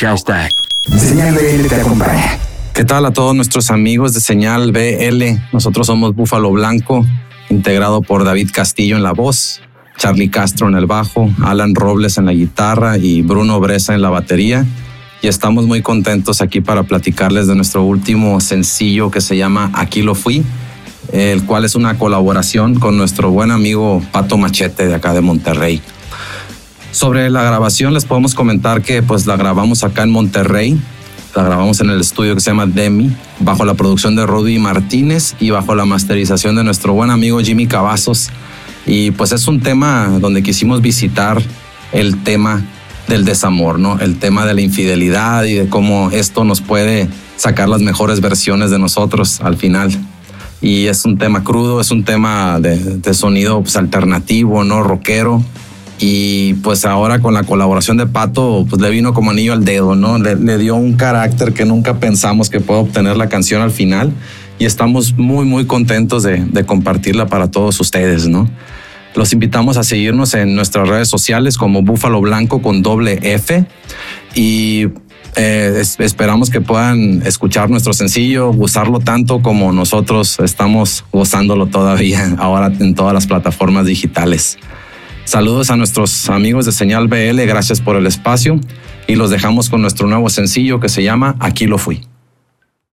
Hashtag. Señal BL te acompaña. ¿Qué tal a todos nuestros amigos de Señal BL? Nosotros somos Búfalo Blanco, integrado por David Castillo en la voz, Charlie Castro en el bajo, Alan Robles en la guitarra y Bruno Bresa en la batería. Y estamos muy contentos aquí para platicarles de nuestro último sencillo que se llama Aquí lo fui, el cual es una colaboración con nuestro buen amigo Pato Machete de acá de Monterrey. Sobre la grabación les podemos comentar que pues la grabamos acá en Monterrey, la grabamos en el estudio que se llama Demi, bajo la producción de Rudy Martínez y bajo la masterización de nuestro buen amigo Jimmy Cavazos. Y pues es un tema donde quisimos visitar el tema del desamor, ¿no? El tema de la infidelidad y de cómo esto nos puede sacar las mejores versiones de nosotros al final. Y es un tema crudo, es un tema de, sonido pues, alternativo, ¿no? Rockero. Y pues ahora con la colaboración de Pato, pues le vino como anillo al dedo, ¿no? Le, dio un carácter que nunca pensamos que pueda obtener la canción al final y estamos muy, muy contentos de, compartirla para todos ustedes, ¿no? Los invitamos a seguirnos en nuestras redes sociales como Búfalo Blanco con doble F y eh, esperamos que puedan escuchar nuestro sencillo, gozarlo tanto como nosotros estamos gozándolo todavía ahora en todas las plataformas digitales. Saludos a nuestros amigos de Señal BL, gracias por el espacio y los dejamos con nuestro nuevo sencillo que se llama Aquí lo fui.